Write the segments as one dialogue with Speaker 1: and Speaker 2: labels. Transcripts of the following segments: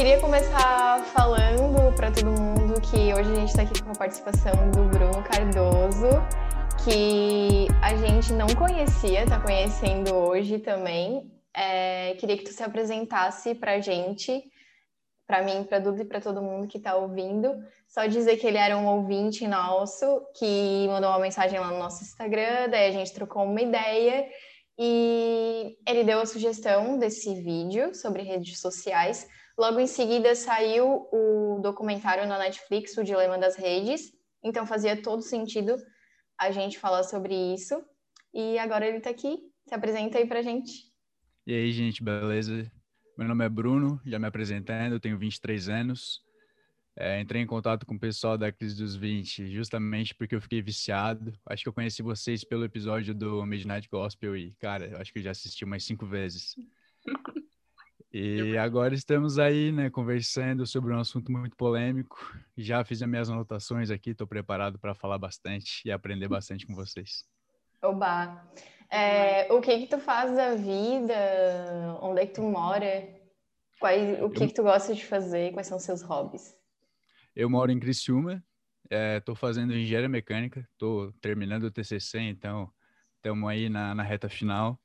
Speaker 1: queria começar falando para todo mundo que hoje a gente está aqui com a participação do Bruno Cardoso, que a gente não conhecia, está conhecendo hoje também. É, queria que tu se apresentasse para a gente, para mim, para Duda e para todo mundo que está ouvindo. Só dizer que ele era um ouvinte nosso, que mandou uma mensagem lá no nosso Instagram, daí a gente trocou uma ideia e ele deu a sugestão desse vídeo sobre redes sociais. Logo em seguida saiu o documentário na Netflix, O Dilema das Redes. Então fazia todo sentido a gente falar sobre isso. E agora ele está aqui. Se apresenta aí pra gente.
Speaker 2: E aí, gente, beleza? Meu nome é Bruno, já me apresentando, tenho 23 anos. É, entrei em contato com o pessoal da Crise dos 20 justamente porque eu fiquei viciado. Acho que eu conheci vocês pelo episódio do Midnight Gospel e, cara, eu acho que eu já assisti umas cinco vezes. E agora estamos aí, né, conversando sobre um assunto muito polêmico. Já fiz as minhas anotações aqui, estou preparado para falar bastante e aprender bastante com vocês.
Speaker 1: Oba! É, o que que tu faz da vida? Onde é que tu mora? Quais, o que eu... que tu gosta de fazer? Quais são os seus hobbies?
Speaker 2: Eu moro em Criciúma, estou é, fazendo engenharia mecânica, estou terminando o TCC, então estamos aí na, na reta final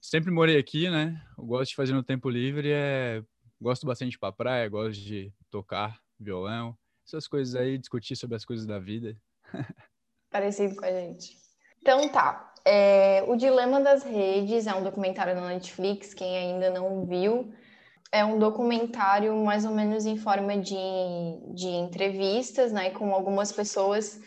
Speaker 2: sempre morei aqui, né? Eu gosto de fazer no tempo livre, é... gosto bastante de pra praia, gosto de tocar violão, essas coisas aí, discutir sobre as coisas da vida.
Speaker 1: Parecido com a gente. Então tá. É... O Dilema das Redes é um documentário na Netflix, quem ainda não viu. É um documentário mais ou menos em forma de, de entrevistas, né? Com algumas pessoas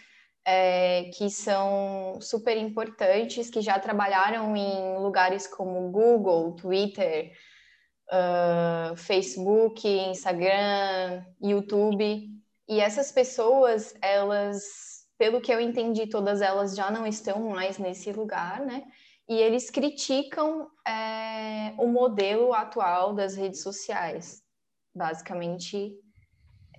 Speaker 1: é, que são super importantes, que já trabalharam em lugares como Google, Twitter, uh, Facebook, Instagram, YouTube. E essas pessoas, elas, pelo que eu entendi, todas elas já não estão mais nesse lugar, né? E eles criticam é, o modelo atual das redes sociais. Basicamente,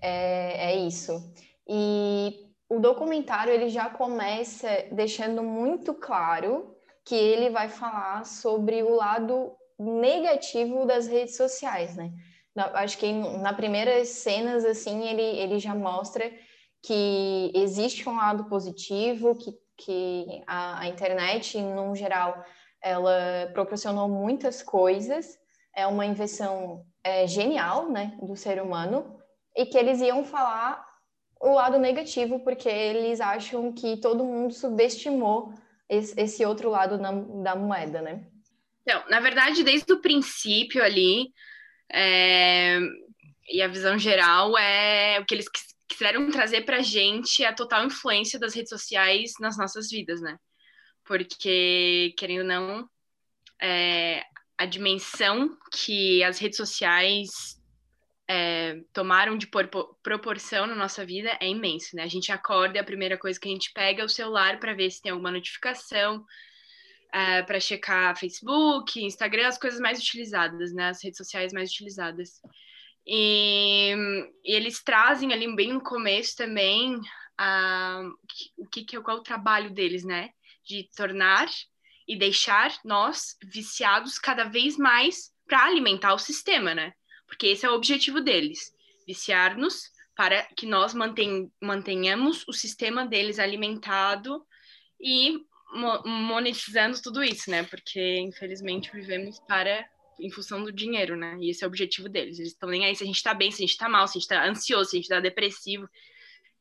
Speaker 1: é, é isso. E o documentário ele já começa deixando muito claro que ele vai falar sobre o lado negativo das redes sociais, né? Acho que nas primeiras cenas, assim, ele, ele já mostra que existe um lado positivo, que, que a, a internet, no geral, ela proporcionou muitas coisas, é uma invenção é, genial, né, do ser humano, e que eles iam falar o lado negativo, porque eles acham que todo mundo subestimou esse, esse outro lado na, da moeda, né?
Speaker 3: Então, na verdade, desde o princípio ali, é... e a visão geral é o que eles quiseram trazer para a gente a total influência das redes sociais nas nossas vidas, né? Porque, querendo ou não, é... a dimensão que as redes sociais é, tomaram de proporção na nossa vida é imenso, né? A gente acorda e a primeira coisa que a gente pega é o celular para ver se tem alguma notificação, é, para checar Facebook, Instagram, as coisas mais utilizadas, né? As redes sociais mais utilizadas. E, e eles trazem ali bem no começo também o que, que é qual é o trabalho deles, né? De tornar e deixar nós viciados cada vez mais para alimentar o sistema, né? Porque esse é o objetivo deles, viciar-nos para que nós manten, mantenhamos o sistema deles alimentado e mo monetizando tudo isso, né? Porque infelizmente vivemos para em função do dinheiro, né? E esse é o objetivo deles. Eles estão nem aí se a gente está bem, se a gente está mal, se a gente está ansioso, se a gente está depressivo,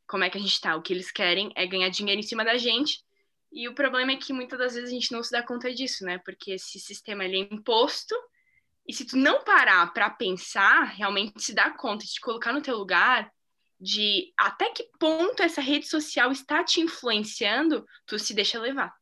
Speaker 3: como é que a gente está? O que eles querem é ganhar dinheiro em cima da gente. E o problema é que muitas das vezes a gente não se dá conta disso, né? Porque esse sistema ele é imposto e se tu não parar para pensar, realmente se dar conta, te colocar no teu lugar, de até que ponto essa rede social está te influenciando, tu se deixa levar.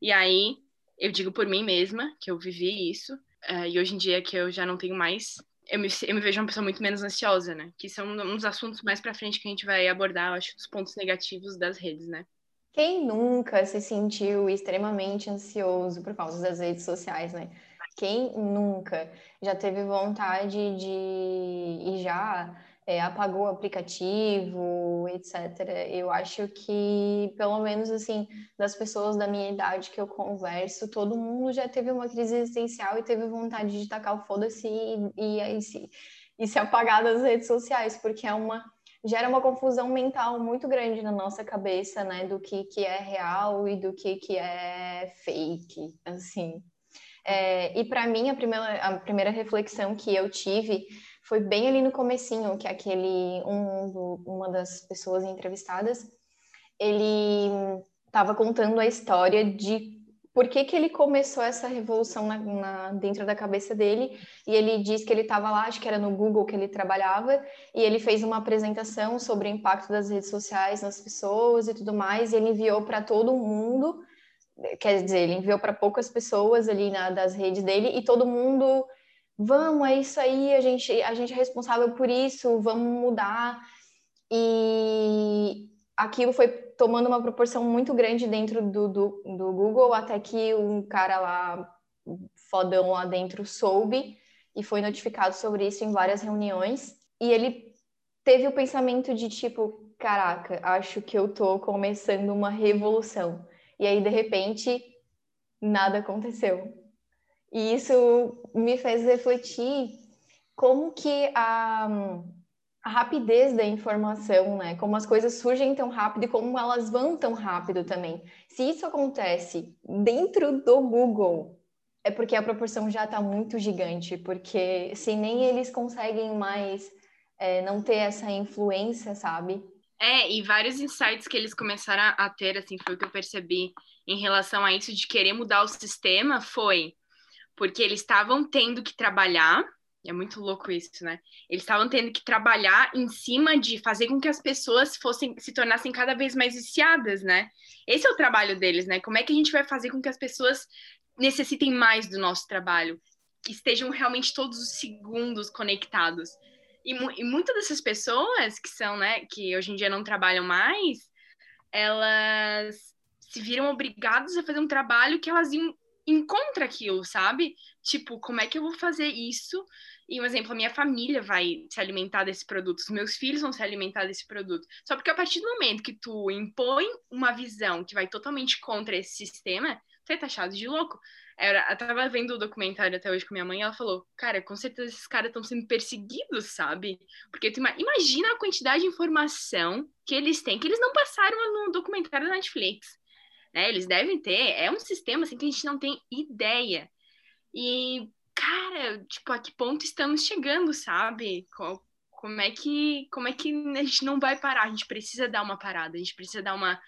Speaker 3: E aí, eu digo por mim mesma, que eu vivi isso, uh, e hoje em dia que eu já não tenho mais, eu me, eu me vejo uma pessoa muito menos ansiosa, né? Que são uns assuntos mais para frente que a gente vai abordar, eu acho, os pontos negativos das redes, né?
Speaker 1: Quem nunca se sentiu extremamente ansioso por causa das redes sociais, né? Quem nunca já teve vontade de e já é, apagou o aplicativo, etc. Eu acho que, pelo menos assim, das pessoas da minha idade que eu converso, todo mundo já teve uma crise existencial e teve vontade de tacar o foda-se e, e, e se apagar das redes sociais, porque é uma gera uma confusão mental muito grande na nossa cabeça, né, do que que é real e do que que é fake, assim. É, e para mim a primeira a primeira reflexão que eu tive foi bem ali no comecinho, que aquele um uma das pessoas entrevistadas, ele estava contando a história de por que, que ele começou essa revolução na, na, dentro da cabeça dele. E ele disse que ele estava lá, acho que era no Google que ele trabalhava, e ele fez uma apresentação sobre o impacto das redes sociais nas pessoas e tudo mais, e ele enviou para todo mundo, quer dizer, ele enviou para poucas pessoas ali na, das redes dele, e todo mundo, vamos, é isso aí, a gente, a gente é responsável por isso, vamos mudar. E aquilo foi tomando uma proporção muito grande dentro do, do, do Google, até que um cara lá, fodão lá dentro, soube e foi notificado sobre isso em várias reuniões. E ele teve o pensamento de tipo, caraca, acho que eu tô começando uma revolução. E aí, de repente, nada aconteceu. E isso me fez refletir como que a a rapidez da informação, né? Como as coisas surgem tão rápido e como elas vão tão rápido também. Se isso acontece dentro do Google, é porque a proporção já está muito gigante, porque se nem eles conseguem mais é, não ter essa influência, sabe?
Speaker 3: É, e vários insights que eles começaram a ter, assim, foi o que eu percebi em relação a isso de querer mudar o sistema, foi porque eles estavam tendo que trabalhar é muito louco isso, né? Eles estavam tendo que trabalhar em cima de fazer com que as pessoas fossem se tornassem cada vez mais viciadas, né? Esse é o trabalho deles, né? Como é que a gente vai fazer com que as pessoas necessitem mais do nosso trabalho, que estejam realmente todos os segundos conectados. E, e muitas dessas pessoas que são, né, que hoje em dia não trabalham mais, elas se viram obrigadas a fazer um trabalho que elas iam encontra aquilo, sabe? Tipo, como é que eu vou fazer isso? E um exemplo, a minha família vai se alimentar desse produto, os meus filhos vão se alimentar desse produto. Só porque a partir do momento que tu impõe uma visão que vai totalmente contra esse sistema, tu é taxado de louco. Eu tava vendo o documentário até hoje com minha mãe e ela falou, cara, com certeza esses caras estão sendo perseguidos, sabe? Porque tu imagina a quantidade de informação que eles têm, que eles não passaram no documentário da Netflix né? Eles devem ter, é um sistema assim que a gente não tem ideia. E, cara, tipo, a que ponto estamos chegando, sabe? Como é que, como é que a gente não vai parar? A gente precisa dar uma parada, a gente precisa dar uma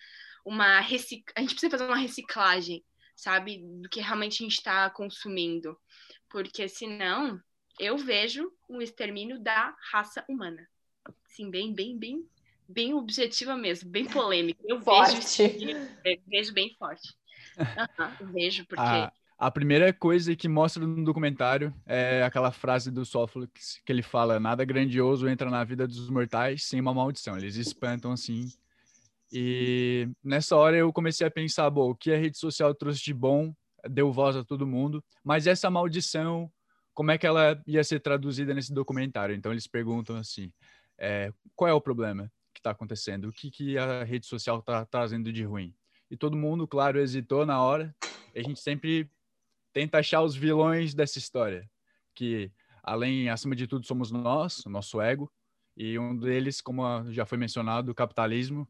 Speaker 3: uma recic... a gente precisa fazer uma reciclagem, sabe, do que realmente a gente está consumindo, porque senão eu vejo um extermínio da raça humana. Sim, bem, bem, bem bem objetiva mesmo, bem polêmica. Eu
Speaker 1: forte.
Speaker 3: vejo, vejo bem forte. Uhum, vejo, porque.
Speaker 2: A, a primeira coisa que mostra no documentário é aquela frase do Sófocles que ele fala: nada grandioso entra na vida dos mortais sem uma maldição. Eles espantam assim. E nessa hora eu comecei a pensar: bom, o que a rede social trouxe de bom, deu voz a todo mundo, mas essa maldição, como é que ela ia ser traduzida nesse documentário? Então eles perguntam assim: é, qual é o problema? que está acontecendo, o que, que a rede social está trazendo de ruim. E todo mundo, claro, hesitou na hora. a gente sempre tenta achar os vilões dessa história, que além, acima de tudo, somos nós, o nosso ego, e um deles, como já foi mencionado, o capitalismo,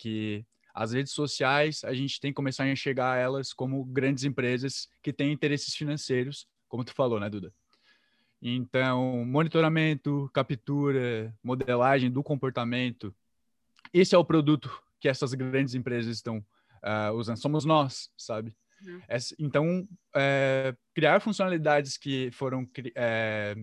Speaker 2: que as redes sociais, a gente tem que começar a enxergar elas como grandes empresas que têm interesses financeiros, como tu falou, né, Duda? Então, monitoramento, captura, modelagem do comportamento esse é o produto que essas grandes empresas estão uh, usando. Somos nós, sabe? Uhum. Essa, então, é, criar funcionalidades que foram é,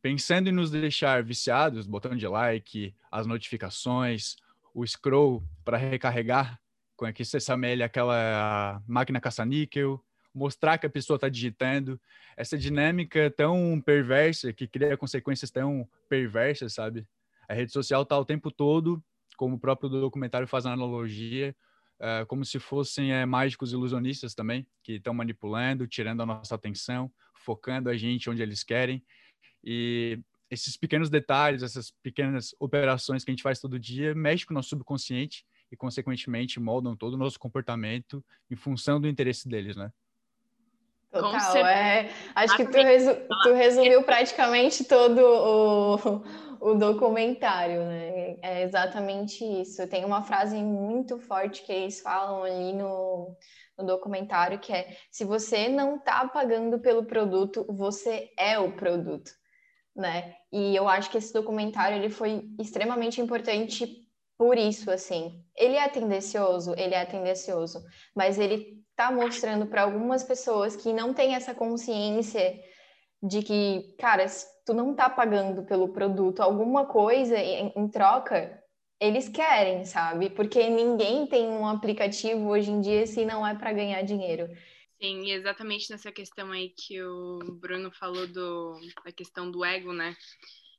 Speaker 2: pensando em nos deixar viciados, botão de like, as notificações, o scroll para recarregar, com que XML, aquela máquina caça-níquel, mostrar que a pessoa está digitando, essa dinâmica tão perversa que cria consequências tão perversas, sabe? A rede social está o tempo todo, como o próprio documentário faz a analogia, uh, como se fossem é, mágicos ilusionistas também, que estão manipulando, tirando a nossa atenção, focando a gente onde eles querem. E esses pequenos detalhes, essas pequenas operações que a gente faz todo dia, mexem com o nosso subconsciente e, consequentemente, moldam todo o nosso comportamento em função do interesse deles, né?
Speaker 1: Total, é. Acho que tu, resu tu resumiu praticamente todo o, o documentário, né? É exatamente isso. Tem uma frase muito forte que eles falam ali no, no documentário, que é se você não está pagando pelo produto, você é o produto, né? E eu acho que esse documentário ele foi extremamente importante por isso, assim. Ele é tendencioso, ele é tendencioso, mas ele está mostrando para algumas pessoas que não têm essa consciência de que, cara, tu não tá pagando pelo produto, alguma coisa em, em troca, eles querem, sabe? Porque ninguém tem um aplicativo hoje em dia se não é para ganhar dinheiro.
Speaker 3: Sim, exatamente nessa questão aí que o Bruno falou do, da questão do ego, né?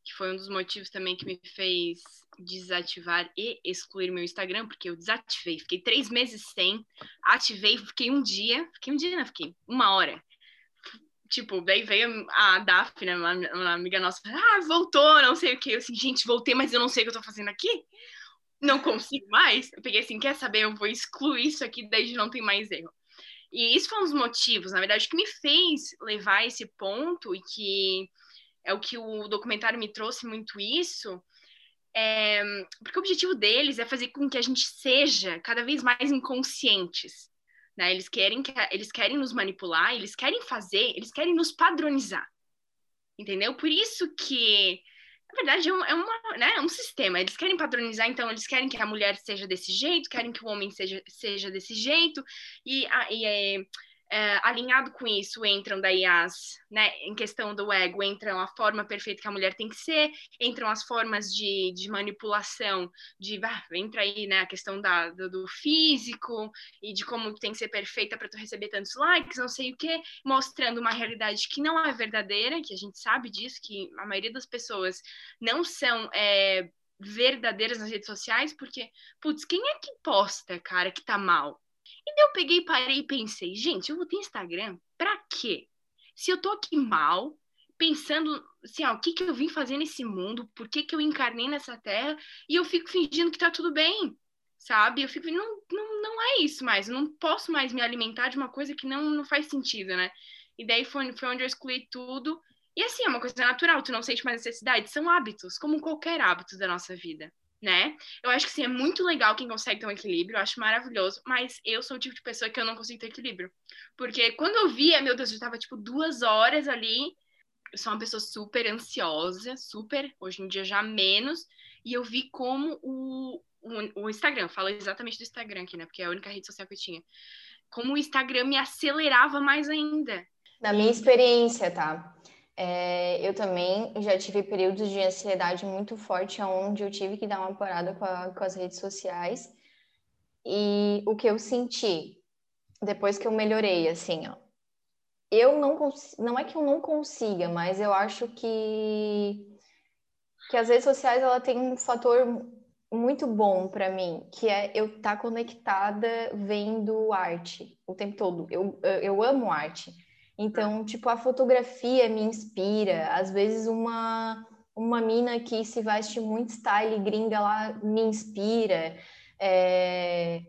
Speaker 3: Que foi um dos motivos também que me fez desativar e excluir meu Instagram, porque eu desativei. Fiquei três meses sem, ativei, fiquei um dia, fiquei um dia, não, fiquei uma hora. Tipo, daí veio a Daphne, uma, uma amiga nossa, ah, voltou, não sei o que. Eu assim, gente, voltei, mas eu não sei o que eu tô fazendo aqui. Não consigo mais. Eu peguei assim, quer saber? Eu vou excluir isso aqui, daí não tem mais erro. E isso foi um dos motivos, na verdade, que me fez levar esse ponto e que é o que o documentário me trouxe muito isso, é, porque o objetivo deles é fazer com que a gente seja cada vez mais inconscientes. Né? Eles, querem, eles querem nos manipular, eles querem fazer, eles querem nos padronizar. Entendeu? Por isso que, verdade, é, um, é uma, né, é um sistema. Eles querem padronizar, então eles querem que a mulher seja desse jeito, querem que o homem seja, seja desse jeito, e, a, e é, é, alinhado com isso entram daí as, né, em questão do ego, entram a forma perfeita que a mulher tem que ser, entram as formas de, de manipulação, de, ah, entra aí, né, a questão da, do, do físico e de como tem que ser perfeita para tu receber tantos likes, não sei o que, mostrando uma realidade que não é verdadeira, que a gente sabe disso, que a maioria das pessoas não são é, verdadeiras nas redes sociais, porque, putz, quem é que posta, cara, que tá mal? E daí eu peguei, parei e pensei, gente, eu vou ter Instagram pra quê? Se eu tô aqui mal, pensando assim, o que que eu vim fazer nesse mundo, por que que eu encarnei nessa terra, e eu fico fingindo que tá tudo bem, sabe? Eu fico, não, não, não é isso mais, eu não posso mais me alimentar de uma coisa que não, não faz sentido, né? E daí foi, foi onde eu excluí tudo. E assim, é uma coisa natural, tu não sente mais necessidade, são hábitos, como qualquer hábito da nossa vida né? Eu acho que sim, é muito legal quem consegue ter um equilíbrio, eu acho maravilhoso, mas eu sou o tipo de pessoa que eu não consigo ter equilíbrio. Porque quando eu via, meu Deus, eu tava tipo duas horas ali, eu sou uma pessoa super ansiosa, super, hoje em dia já menos, e eu vi como o, o, o Instagram, falo exatamente do Instagram aqui, né? Porque é a única rede social que eu tinha. Como o Instagram me acelerava mais ainda.
Speaker 1: Na minha experiência, tá? É, eu também já tive períodos de ansiedade muito forte, onde eu tive que dar uma parada com, a, com as redes sociais. E o que eu senti depois que eu melhorei, assim, ó, eu não não é que eu não consiga, mas eu acho que que as redes sociais ela tem um fator muito bom para mim, que é eu estar tá conectada vendo arte o tempo todo. Eu, eu amo arte. Então, tipo, a fotografia me inspira. Às vezes uma uma mina que se veste muito style gringa lá me inspira. É...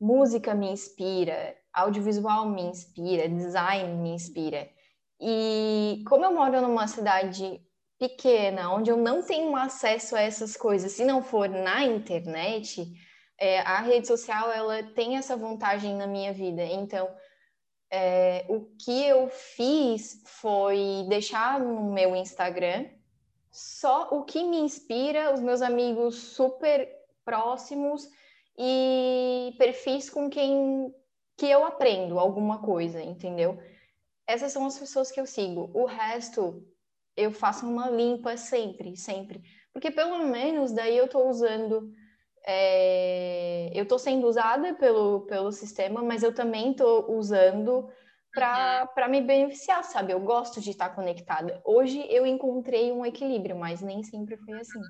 Speaker 1: Música me inspira, audiovisual me inspira, design me inspira. E como eu moro numa cidade pequena, onde eu não tenho acesso a essas coisas, se não for na internet, é, a rede social ela tem essa vantagem na minha vida. Então, é, o que eu fiz foi deixar no meu Instagram só o que me inspira, os meus amigos super próximos e perfis com quem que eu aprendo alguma coisa, entendeu? Essas são as pessoas que eu sigo. O resto eu faço uma limpa sempre, sempre. Porque pelo menos daí eu estou usando é, eu estou sendo usada pelo, pelo sistema, mas eu também estou usando para uhum. me beneficiar, sabe? Eu gosto de estar conectada. Hoje eu encontrei um equilíbrio, mas nem sempre foi assim.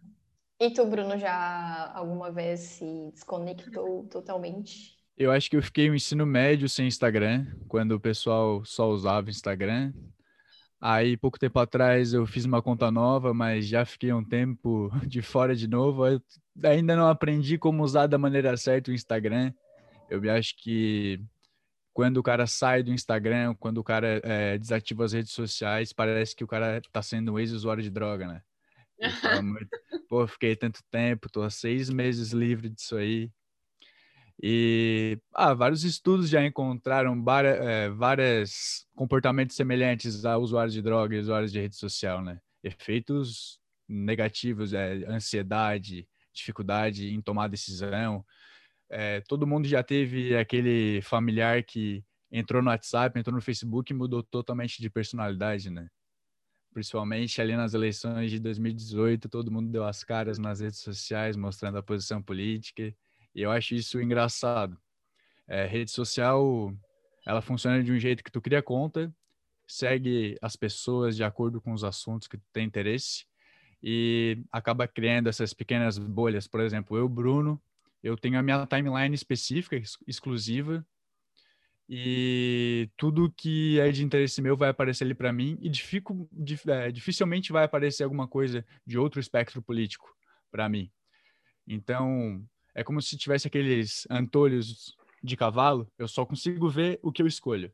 Speaker 1: E tu, Bruno, já alguma vez se desconectou totalmente?
Speaker 2: Eu acho que eu fiquei no ensino médio sem Instagram, quando o pessoal só usava Instagram. Aí, pouco tempo atrás, eu fiz uma conta nova, mas já fiquei um tempo de fora de novo. Eu ainda não aprendi como usar da maneira certa o Instagram. Eu acho que quando o cara sai do Instagram, quando o cara é, desativa as redes sociais, parece que o cara tá sendo um ex-usuário de droga, né? Muito, Pô, fiquei tanto tempo, tô há seis meses livre disso aí. E ah, vários estudos já encontraram é, várias comportamentos semelhantes a usuários de droga e usuários de rede social, né? Efeitos negativos, é, ansiedade, dificuldade em tomar decisão, é, todo mundo já teve aquele familiar que entrou no WhatsApp, entrou no Facebook e mudou totalmente de personalidade, né? Principalmente ali nas eleições de 2018, todo mundo deu as caras nas redes sociais, mostrando a posição política, e eu acho isso engraçado. É, rede social, ela funciona de um jeito que tu cria conta, segue as pessoas de acordo com os assuntos que tu tem interesse, e acaba criando essas pequenas bolhas. Por exemplo, eu, Bruno, eu tenho a minha timeline específica, exclusiva, e tudo que é de interesse meu vai aparecer ali para mim, e difico, é, dificilmente vai aparecer alguma coisa de outro espectro político para mim. Então, é como se tivesse aqueles antolhos de cavalo, eu só consigo ver o que eu escolho.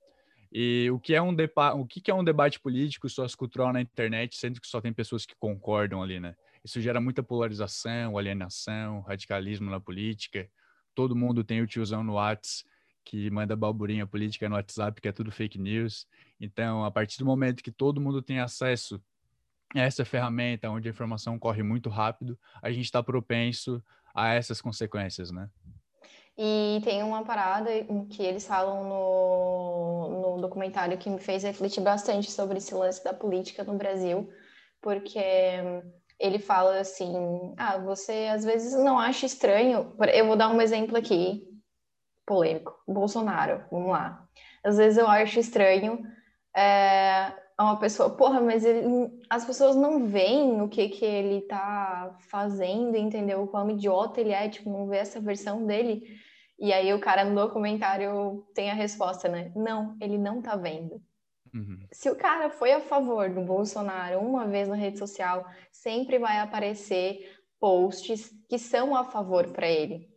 Speaker 2: E o que é um, o que é um debate político sociocultural na internet, sendo que só tem pessoas que concordam ali, né? Isso gera muita polarização, alienação, radicalismo na política. Todo mundo tem o tiozão no WhatsApp que manda balburinha política no WhatsApp, que é tudo fake news. Então, a partir do momento que todo mundo tem acesso a essa ferramenta, onde a informação corre muito rápido, a gente está propenso a essas consequências, né?
Speaker 1: E tem uma parada que eles falam no, no documentário que me fez refletir bastante sobre esse lance da política no Brasil, porque ele fala assim: ah, você às vezes não acha estranho. Eu vou dar um exemplo aqui, polêmico. Bolsonaro, vamos lá. Às vezes eu acho estranho é, uma pessoa, porra, mas ele, as pessoas não veem o que, que ele tá fazendo, entendeu? O quão idiota ele é, tipo, não vê essa versão dele. E aí o cara no documentário tem a resposta, né? Não, ele não tá vendo. Uhum. Se o cara foi a favor do Bolsonaro uma vez na rede social, sempre vai aparecer posts que são a favor para ele.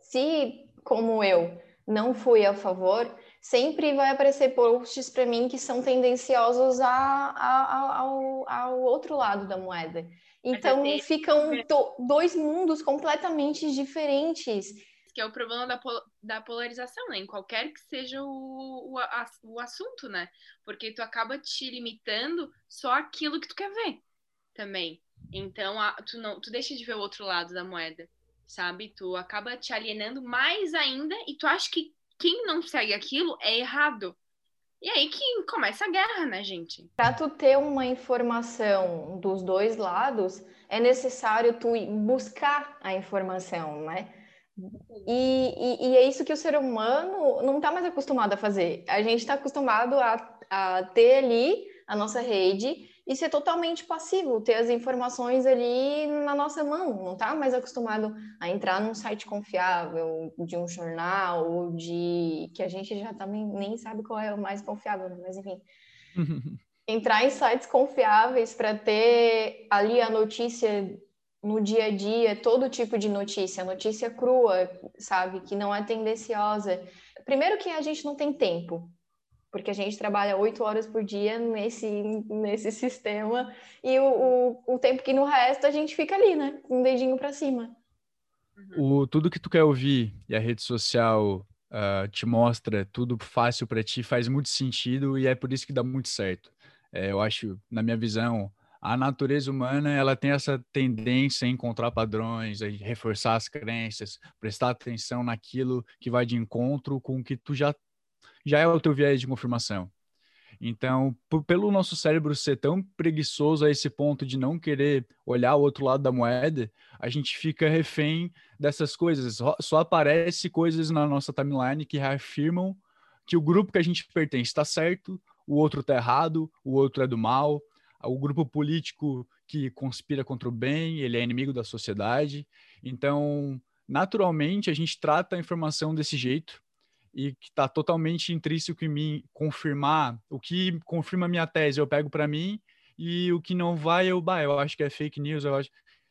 Speaker 1: Se, como eu, não fui a favor, sempre vai aparecer posts para mim que são tendenciosos a, a, a, ao, ao outro lado da moeda. Então ficam do, dois mundos completamente diferentes
Speaker 3: que é o problema da, da polarização, né? Em qualquer que seja o, o, o assunto, né? Porque tu acaba te limitando só aquilo que tu quer ver também. Então, a, tu, não, tu deixa de ver o outro lado da moeda, sabe? Tu acaba te alienando mais ainda e tu acha que quem não segue aquilo é errado. E aí que começa a guerra, né, gente?
Speaker 1: Para tu ter uma informação dos dois lados, é necessário tu buscar a informação, né? E, e, e, é isso que o ser humano não está mais acostumado a fazer. A gente está acostumado a, a ter ali a nossa rede e ser totalmente passivo, ter as informações ali na nossa mão. Não está mais acostumado a entrar num site confiável, de um jornal, ou de. que a gente já também nem sabe qual é o mais confiável, né? mas enfim. entrar em sites confiáveis para ter ali a notícia no dia a dia todo tipo de notícia, notícia crua, sabe, que não é tendenciosa. Primeiro que a gente não tem tempo, porque a gente trabalha oito horas por dia nesse, nesse sistema e o, o, o, tempo que no resto a gente fica ali, né, um dedinho para cima.
Speaker 2: O, tudo que tu quer ouvir e a rede social uh, te mostra tudo fácil para ti faz muito sentido e é por isso que dá muito certo. É, eu acho, na minha visão, a natureza humana ela tem essa tendência a encontrar padrões, a reforçar as crenças, prestar atenção naquilo que vai de encontro com o que tu já já é o teu viés de confirmação. Então, por, pelo nosso cérebro ser tão preguiçoso a esse ponto de não querer olhar o outro lado da moeda, a gente fica refém dessas coisas. Só, só aparece coisas na nossa timeline que reafirmam que o grupo que a gente pertence está certo, o outro está errado, o outro é do mal, o grupo político que conspira contra o bem, ele é inimigo da sociedade. Então, naturalmente, a gente trata a informação desse jeito e que está totalmente intrínseco em mim confirmar o que confirma minha tese, eu pego para mim e o que não vai, eu, bah, eu acho que é fake news, eu acho,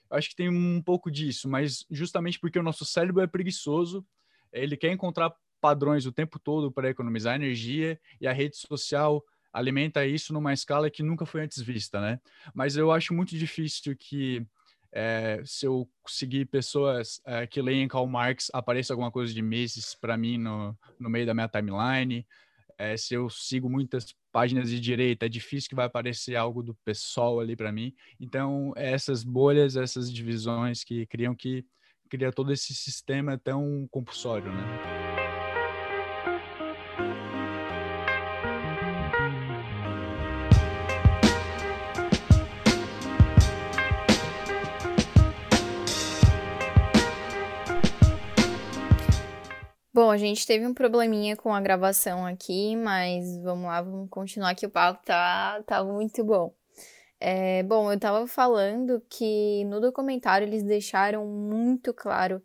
Speaker 2: eu acho que tem um pouco disso, mas justamente porque o nosso cérebro é preguiçoso, ele quer encontrar padrões o tempo todo para economizar energia e a rede social alimenta isso numa escala que nunca foi antes vista, né? Mas eu acho muito difícil que é, se eu seguir pessoas é, que leem Karl Marx, apareça alguma coisa de Mises para mim no, no meio da minha timeline. É, se eu sigo muitas páginas de direita, é difícil que vai aparecer algo do pessoal ali para mim. Então, essas bolhas, essas divisões que criam que cria todo esse sistema tão compulsório, né?
Speaker 1: Bom, a gente teve um probleminha com a gravação aqui, mas vamos lá, vamos continuar que o papo tá, tá muito bom. É, bom, eu tava falando que no documentário eles deixaram muito claro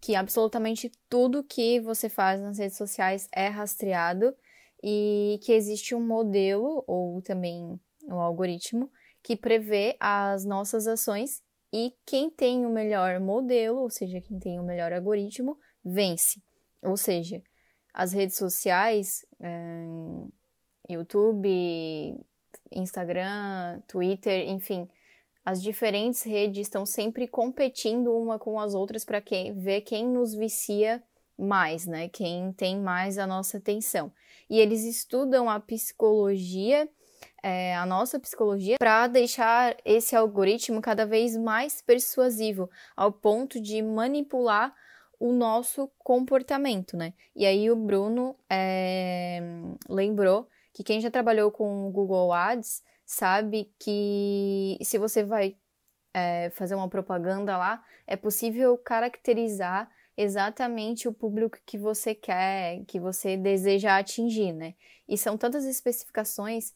Speaker 1: que absolutamente tudo que você faz nas redes sociais é rastreado e que existe um modelo ou também um algoritmo que prevê as nossas ações e quem tem o melhor modelo, ou seja, quem tem o melhor algoritmo, vence. Ou seja, as redes sociais, é, YouTube, Instagram, Twitter, enfim, as diferentes redes estão sempre competindo uma com as outras para ver quem nos vicia mais, né? Quem tem mais a nossa atenção. E eles estudam a psicologia, é, a nossa psicologia, para deixar esse algoritmo cada vez mais persuasivo, ao ponto de manipular o nosso comportamento, né? E aí o Bruno é, lembrou que quem já trabalhou com o Google Ads sabe que se você vai é, fazer uma propaganda lá, é possível caracterizar exatamente o público que você quer, que você deseja atingir, né? E são tantas especificações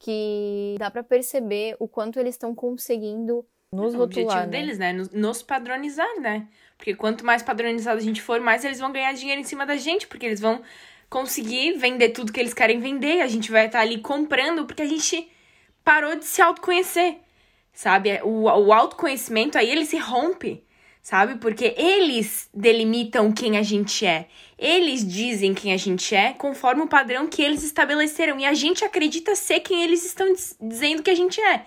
Speaker 1: que dá para perceber o quanto eles estão conseguindo nos
Speaker 3: o
Speaker 1: rotular,
Speaker 3: objetivo
Speaker 1: né?
Speaker 3: deles, né? Nos padronizar, né? Porque quanto mais padronizado a gente for, mais eles vão ganhar dinheiro em cima da gente, porque eles vão conseguir vender tudo que eles querem vender, a gente vai estar ali comprando, porque a gente parou de se autoconhecer, sabe? O, o autoconhecimento aí ele se rompe, sabe? Porque eles delimitam quem a gente é. Eles dizem quem a gente é conforme o padrão que eles estabeleceram. E a gente acredita ser quem eles estão dizendo que a gente é.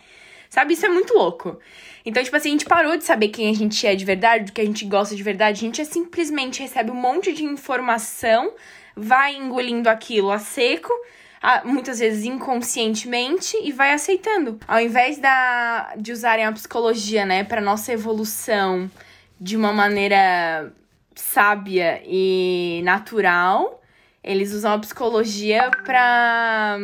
Speaker 3: Sabe? Isso é muito louco. Então, tipo assim, a gente parou de saber quem a gente é de verdade, do que a gente gosta de verdade. A gente é simplesmente recebe um monte de informação, vai engolindo aquilo a seco, muitas vezes inconscientemente, e vai aceitando. Ao invés da, de usarem a psicologia, né, para nossa evolução de uma maneira sábia e natural, eles usam a psicologia para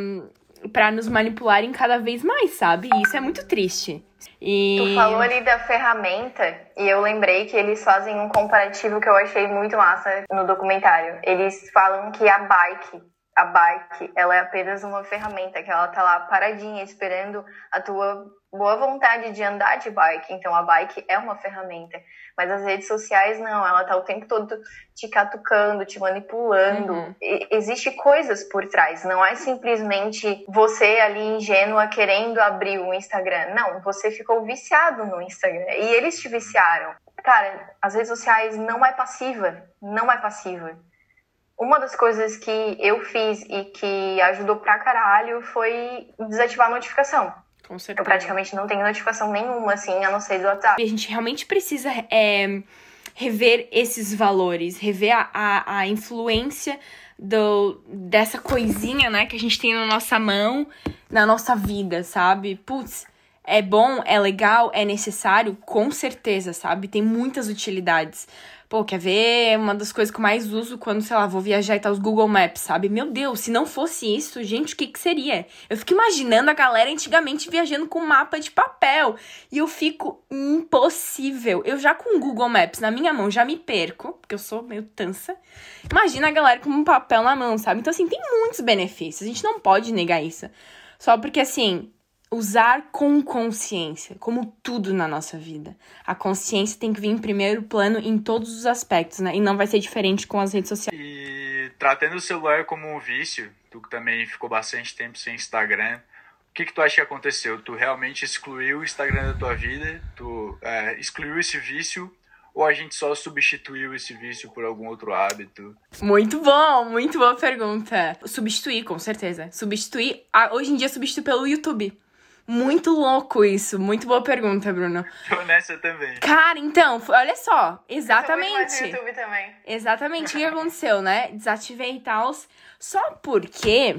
Speaker 3: para nos manipularem cada vez mais, sabe? E isso é muito triste. E...
Speaker 1: Tu falou ali da ferramenta e eu lembrei que eles fazem um comparativo que eu achei muito massa no documentário. Eles falam que a bike, a bike, ela é apenas uma ferramenta, que ela tá lá paradinha esperando a tua boa vontade de andar de bike. Então a bike é uma ferramenta. Mas as redes sociais não, ela tá o tempo todo te catucando, te manipulando. Uhum. existe coisas por trás, não é simplesmente você ali ingênua querendo abrir o Instagram. Não, você ficou viciado no Instagram e eles te viciaram. Cara, as redes sociais não é passiva, não é passiva. Uma das coisas que eu fiz e que ajudou pra caralho foi desativar a notificação.
Speaker 3: Com certeza.
Speaker 1: Eu praticamente não tenho notificação nenhuma, assim, a não ser do WhatsApp.
Speaker 3: E a gente realmente precisa é, rever esses valores, rever a, a, a influência do, dessa coisinha, né, que a gente tem na nossa mão, na nossa vida, sabe? Putz, é bom, é legal, é necessário, com certeza, sabe? Tem muitas utilidades. Pô, quer ver? Uma das coisas que eu mais uso quando, sei lá, vou viajar e tá os Google Maps, sabe? Meu Deus, se não fosse isso, gente, o que que seria? Eu fico imaginando a galera antigamente viajando com mapa de papel. E eu fico impossível. Eu já com o Google Maps na minha mão já me perco, porque eu sou meio tansa. Imagina a galera com um papel na mão, sabe? Então, assim, tem muitos benefícios. A gente não pode negar isso. Só porque, assim, usar com consciência, como tudo na nossa vida. A consciência tem que vir em primeiro plano em todos os aspectos, né? E não vai ser diferente com as redes sociais.
Speaker 2: E tratando o celular como um vício, tu que também ficou bastante tempo sem Instagram, o que, que tu acha que aconteceu? Tu realmente excluiu o Instagram da tua vida? Tu é, excluiu esse vício? ou a gente só substituiu esse vício por algum outro hábito?
Speaker 3: Muito bom, muito boa pergunta. Substituir, com certeza. Substituir, hoje em dia substitui pelo YouTube. Muito louco isso. Muito boa pergunta, Bruno.
Speaker 2: Tô nessa também.
Speaker 3: Cara, então, olha só. Exatamente.
Speaker 1: Eu YouTube também.
Speaker 3: Exatamente o que aconteceu, né? Desativei e tal. Só porque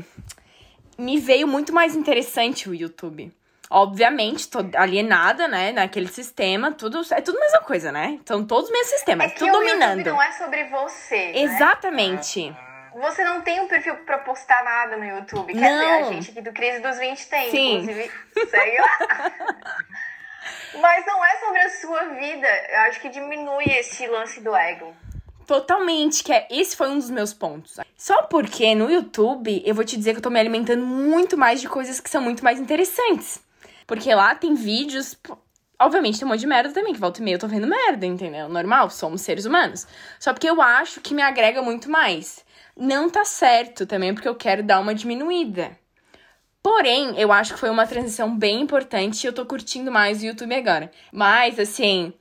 Speaker 3: me veio muito mais interessante o YouTube. Obviamente, tô alienada, né, naquele sistema, tudo, é tudo a mesma coisa, né? São todos os mesmos sistemas,
Speaker 1: é
Speaker 3: tudo dominando.
Speaker 1: YouTube não é sobre você,
Speaker 3: né? Exatamente. Né?
Speaker 1: Você não tem um perfil pra postar nada no YouTube. Quer não. dizer, a gente aqui do Crise dos 20 tem, Sim. inclusive. Sei lá. Mas não é sobre a sua vida. Eu acho que diminui esse lance do ego.
Speaker 3: Totalmente, que é, esse foi um dos meus pontos. Só porque no YouTube eu vou te dizer que eu tô me alimentando muito mais de coisas que são muito mais interessantes. Porque lá tem vídeos. Obviamente tem um monte de merda também, que volta e meia eu tô vendo merda, entendeu? Normal, somos seres humanos. Só porque eu acho que me agrega muito mais. Não tá certo também, porque eu quero dar uma diminuída. Porém, eu acho que foi uma transição bem importante e eu tô curtindo mais o YouTube agora. Mas, assim,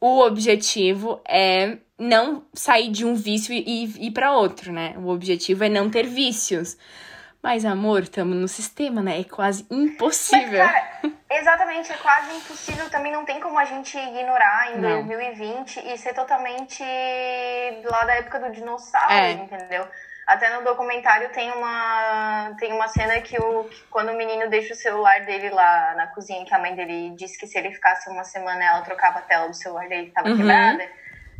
Speaker 3: o objetivo é não sair de um vício e ir para outro, né? O objetivo é não ter vícios. Mas, amor, estamos no sistema, né? É quase impossível.
Speaker 1: Mas, cara, exatamente, é quase impossível. Também não tem como a gente ignorar em não. 2020 e ser totalmente lá da época do dinossauro, é. entendeu? Até no documentário tem uma, tem uma cena que, o, que quando o menino deixa o celular dele lá na cozinha, que a mãe dele disse que se ele ficasse uma semana, ela trocava a tela do celular dele que tava uhum. quebrada.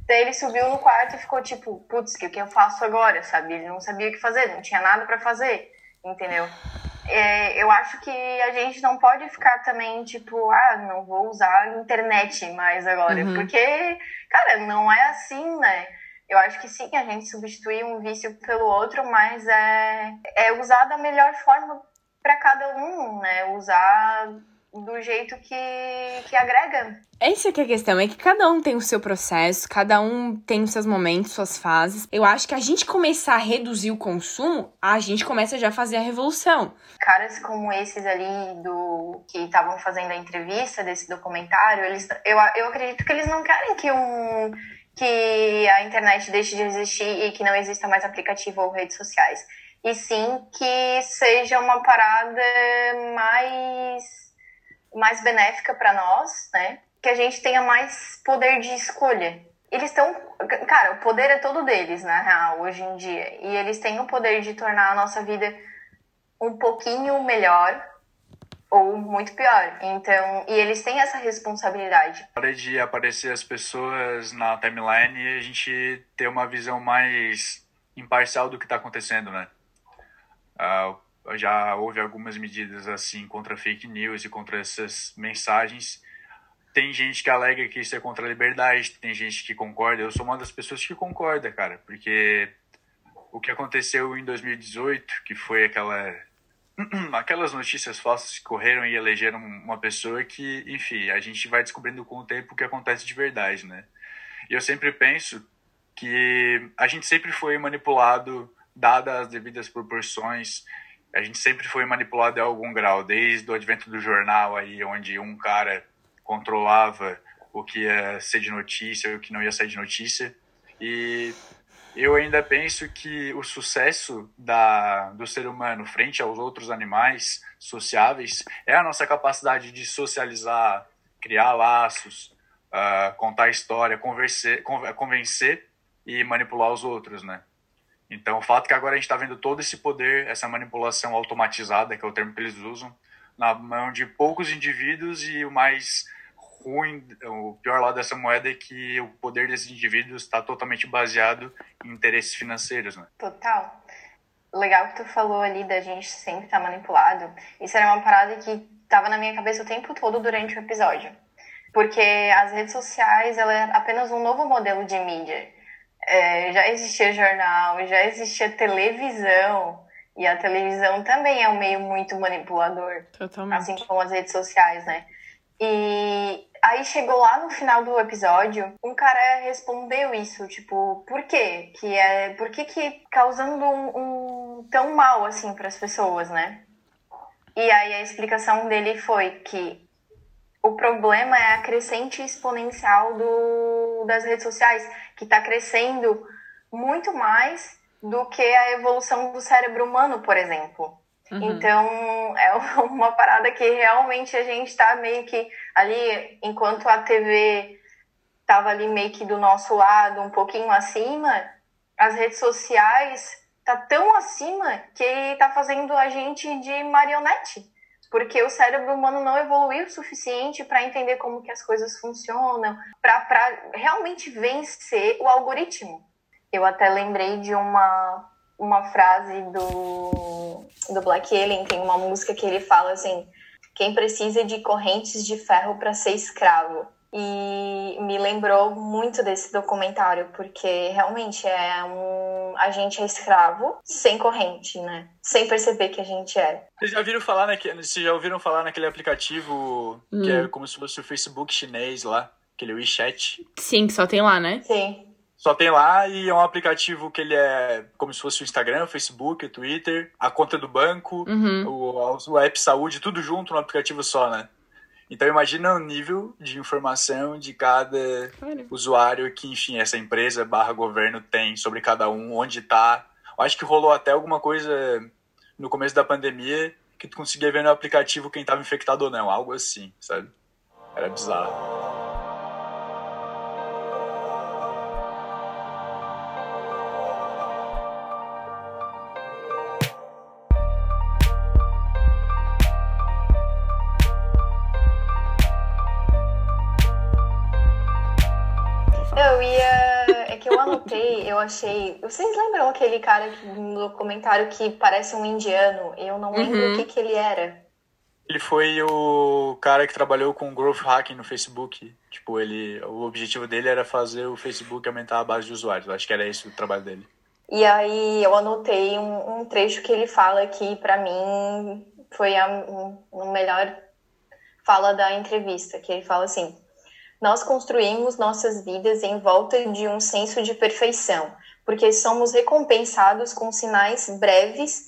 Speaker 1: Daí ele subiu no quarto e ficou tipo, putz, o que eu faço agora, sabe? Ele não sabia o que fazer, não tinha nada para fazer entendeu? É, eu acho que a gente não pode ficar também, tipo, ah, não vou usar a internet mais agora. Uhum. Porque, cara, não é assim, né? Eu acho que sim, a gente substitui um vício pelo outro, mas é, é usar da melhor forma para cada um, né? Usar do jeito que, que agrega.
Speaker 3: Essa que é a questão, é que cada um tem o seu processo, cada um tem os seus momentos, suas fases. Eu acho que a gente começar a reduzir o consumo, a gente começa já a fazer a revolução.
Speaker 1: Caras como esses ali do que estavam fazendo a entrevista desse documentário, eles, eu, eu acredito que eles não querem que um que a internet deixe de existir e que não exista mais aplicativo ou redes sociais. E sim que seja uma parada mais mais benéfica para nós, né? Que a gente tenha mais poder de escolha. Eles estão. Cara, o poder é todo deles, na real, hoje em dia. E eles têm o poder de tornar a nossa vida um pouquinho melhor ou muito pior. Então, e eles têm essa responsabilidade.
Speaker 2: Para de aparecer as pessoas na timeline e a gente ter uma visão mais imparcial do que está acontecendo, né? Uh, já houve algumas medidas assim contra fake news e contra essas mensagens. Tem gente que alega que isso é contra a liberdade, tem gente que concorda. Eu sou uma das pessoas que concorda, cara, porque o que aconteceu em 2018, que foi aquela aquelas notícias falsas que correram e elegeram uma pessoa que, enfim, a gente vai descobrindo com o tempo o que acontece de verdade, né? E eu sempre penso que a gente sempre foi manipulado, dadas as devidas proporções, a gente sempre foi manipulado em algum grau, desde o advento do jornal aí, onde um cara controlava o que ia ser de notícia, o que não ia ser de notícia. E eu ainda penso que o sucesso da, do ser humano frente aos outros animais sociáveis é a nossa capacidade de socializar, criar laços, uh, contar história, convencer e manipular os outros, né? Então, o fato é que agora a gente está vendo todo esse poder, essa manipulação automatizada, que é o termo que eles usam, na mão de poucos indivíduos e o mais ruim, o pior lado dessa moeda é que o poder desses indivíduos está totalmente baseado em interesses financeiros, né?
Speaker 1: Total. Legal que tu falou ali da gente sempre estar tá manipulado. Isso era uma parada que estava na minha cabeça o tempo todo durante o episódio. Porque as redes sociais, ela é apenas um novo modelo de mídia é, já existia jornal, já existia televisão. E a televisão também é um meio muito manipulador.
Speaker 3: Totalmente.
Speaker 1: Assim como as redes sociais, né? E aí chegou lá no final do episódio, um cara respondeu isso, tipo, por quê? Que é, por que que causando um, um tão mal assim para as pessoas, né? E aí a explicação dele foi que o problema é a crescente exponencial do do, das redes sociais, que está crescendo muito mais do que a evolução do cérebro humano, por exemplo. Uhum. Então, é uma parada que realmente a gente está meio que ali, enquanto a TV estava ali meio que do nosso lado, um pouquinho acima, as redes sociais tá tão acima que está fazendo a gente de marionete. Porque o cérebro humano não evoluiu o suficiente para entender como que as coisas funcionam, para realmente vencer o algoritmo. Eu até lembrei de uma, uma frase do, do Black Alien, tem uma música que ele fala assim: quem precisa de correntes de ferro para ser escravo? E me lembrou muito desse documentário, porque realmente é um. A gente é escravo sem corrente, né? Sem perceber que a gente é.
Speaker 2: Vocês já ouviram falar, naque... Vocês já ouviram falar naquele aplicativo hum. que é como se fosse o Facebook chinês lá, aquele WeChat?
Speaker 3: Sim, que só tem lá, né?
Speaker 1: Sim.
Speaker 2: Só tem lá e é um aplicativo que ele é como se fosse o Instagram, o Facebook, o Twitter, a conta do banco,
Speaker 3: uhum.
Speaker 2: o, o app saúde, tudo junto no aplicativo só, né? Então imagina o nível de informação de cada usuário que, enfim, essa empresa barra governo tem sobre cada um, onde tá. Eu acho que rolou até alguma coisa no começo da pandemia que tu conseguia ver no aplicativo quem estava infectado ou não, algo assim, sabe? Era bizarro.
Speaker 1: Achei. Vocês lembram aquele cara no documentário que parece um indiano? Eu não lembro uhum. o que, que ele era.
Speaker 2: Ele foi o cara que trabalhou com growth hacking no Facebook. Tipo, ele, o objetivo dele era fazer o Facebook aumentar a base de usuários. Eu acho que era esse o trabalho dele.
Speaker 1: E aí eu anotei um, um trecho que ele fala que para mim foi a um, melhor fala da entrevista, que ele fala assim: nós construímos nossas vidas em volta de um senso de perfeição, porque somos recompensados com sinais breves,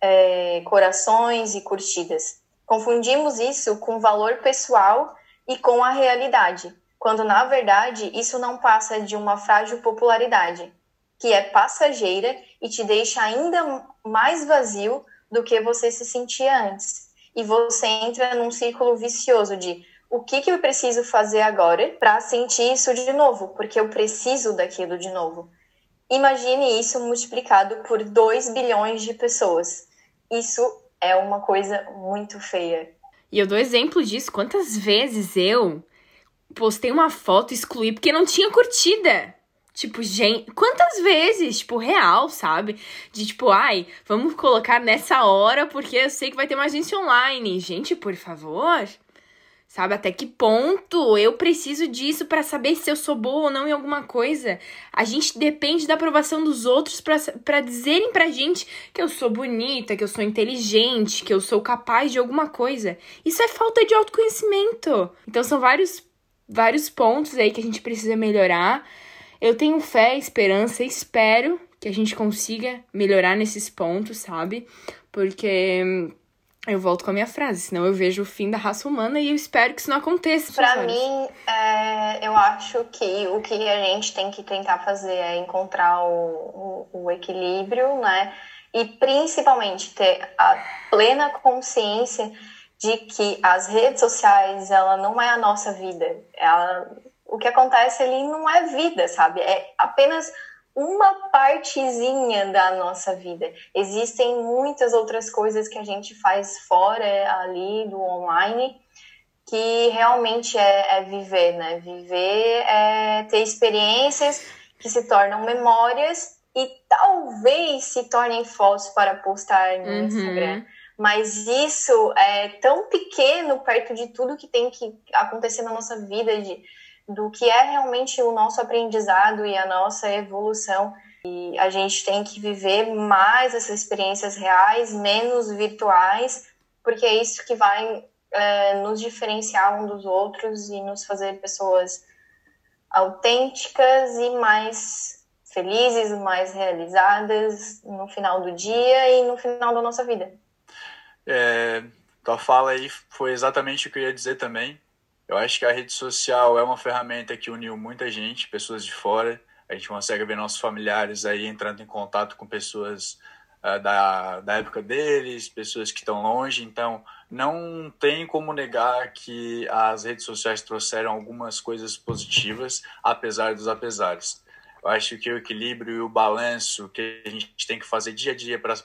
Speaker 1: é, corações e curtidas. Confundimos isso com valor pessoal e com a realidade, quando na verdade isso não passa de uma frágil popularidade, que é passageira e te deixa ainda mais vazio do que você se sentia antes. E você entra num círculo vicioso de o que, que eu preciso fazer agora para sentir isso de novo, porque eu preciso daquilo de novo. Imagine isso multiplicado por 2 bilhões de pessoas. Isso é uma coisa muito feia.
Speaker 3: E eu dou exemplo disso. Quantas vezes eu postei uma foto e excluí porque não tinha curtida? Tipo, gente, quantas vezes, tipo, real, sabe? De tipo, ai, vamos colocar nessa hora porque eu sei que vai ter mais gente online. Gente, por favor. Sabe até que ponto eu preciso disso para saber se eu sou boa ou não em alguma coisa? A gente depende da aprovação dos outros para dizerem pra gente que eu sou bonita, que eu sou inteligente, que eu sou capaz de alguma coisa. Isso é falta de autoconhecimento. Então são vários vários pontos aí que a gente precisa melhorar. Eu tenho fé, esperança, espero que a gente consiga melhorar nesses pontos, sabe? Porque eu volto com a minha frase, senão eu vejo o fim da raça humana e eu espero que isso não aconteça.
Speaker 1: Para mim, é, eu acho que o que a gente tem que tentar fazer é encontrar o, o, o equilíbrio, né? E principalmente ter a plena consciência de que as redes sociais, ela não é a nossa vida. Ela, o que acontece ali não é vida, sabe? É apenas uma partezinha da nossa vida. Existem muitas outras coisas que a gente faz fora ali do online que realmente é, é viver, né? Viver é ter experiências que se tornam memórias e talvez se tornem fotos para postar no uhum. Instagram. Mas isso é tão pequeno perto de tudo que tem que acontecer na nossa vida de do que é realmente o nosso aprendizado e a nossa evolução. E a gente tem que viver mais essas experiências reais, menos virtuais, porque é isso que vai é, nos diferenciar um dos outros e nos fazer pessoas autênticas e mais felizes, mais realizadas no final do dia e no final da nossa vida.
Speaker 2: É, tua fala aí foi exatamente o que eu ia dizer também Eu acho que a rede social é uma ferramenta que uniu muita gente, pessoas de fora. A gente consegue ver nossos familiares aí entrando em contato com pessoas uh, da, da época deles, pessoas que estão longe. Então, não tem como negar que as redes sociais trouxeram algumas coisas positivas, apesar dos apesares. Eu acho que o equilíbrio e o balanço que a gente tem que fazer dia a dia para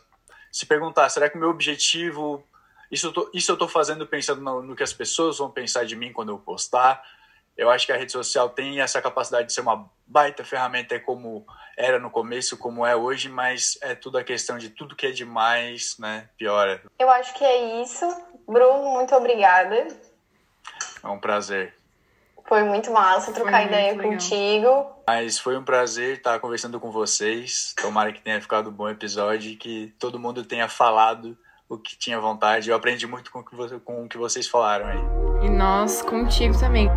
Speaker 2: se perguntar: será que o meu objetivo. Isso eu tô, isso eu estou fazendo pensando no, no, que as pessoas vão pensar de mim quando eu postar. Eu acho que a rede social tem essa capacidade de ser uma baita ferramenta, é como era no começo, como é hoje, mas é tudo a questão de tudo que é demais, né? Piora.
Speaker 1: Eu acho que é isso. Bruno, muito obrigada.
Speaker 2: É um prazer.
Speaker 1: Foi muito massa trocar ideia legal. contigo.
Speaker 2: Mas foi um prazer estar conversando com vocês. Tomara que tenha ficado um bom episódio e que todo mundo tenha falado o que tinha vontade. Eu aprendi muito com o que, com o que vocês falaram aí.
Speaker 3: E nós contigo também.